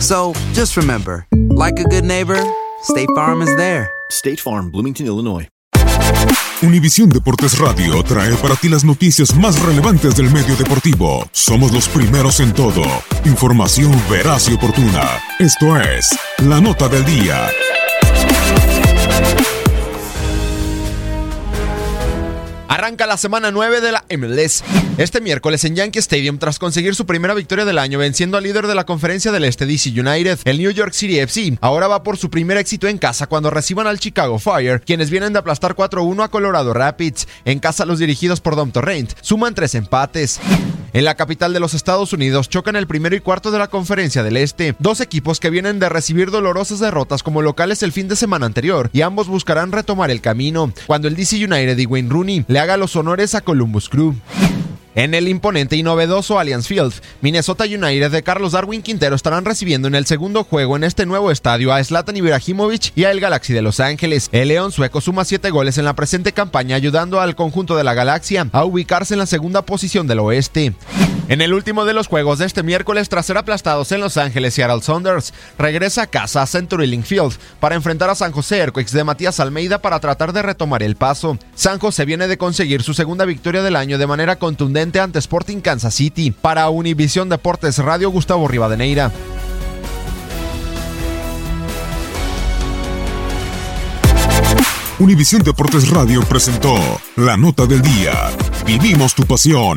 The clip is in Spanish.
So just remember, like a good neighbor, State Farm is there. State Farm, Bloomington, Illinois. Univisión Deportes Radio trae para ti las noticias más relevantes del medio deportivo. Somos los primeros en todo. Información veraz y oportuna. Esto es La Nota del Día. Arranca la semana 9 de la MLS. Este miércoles en Yankee Stadium, tras conseguir su primera victoria del año venciendo al líder de la conferencia del Este DC United, el New York City FC, ahora va por su primer éxito en casa cuando reciban al Chicago Fire, quienes vienen de aplastar 4-1 a Colorado Rapids. En casa los dirigidos por Dom Torrent suman tres empates. En la capital de los Estados Unidos chocan el primero y cuarto de la conferencia del Este, dos equipos que vienen de recibir dolorosas derrotas como locales el fin de semana anterior y ambos buscarán retomar el camino, cuando el DC United y Wayne Rooney le haga los honores a Columbus Crew. En el imponente y novedoso Allianz Field, Minnesota United de Carlos Darwin Quintero estarán recibiendo en el segundo juego en este nuevo estadio a Zlatan Ibrahimovic y a el Galaxy de Los Ángeles. El León sueco suma siete goles en la presente campaña ayudando al conjunto de la Galaxia a ubicarse en la segunda posición del oeste. En el último de los juegos de este miércoles, tras ser aplastados en Los Ángeles, Seattle Saunders regresa a casa a Century Link Field para enfrentar a San José Earthquakes de Matías Almeida para tratar de retomar el paso. San José viene de conseguir su segunda victoria del año de manera contundente ante Sporting Kansas City. Para Univisión Deportes Radio, Gustavo Rivadeneira. Univisión Deportes Radio presentó La Nota del Día. Vivimos tu pasión.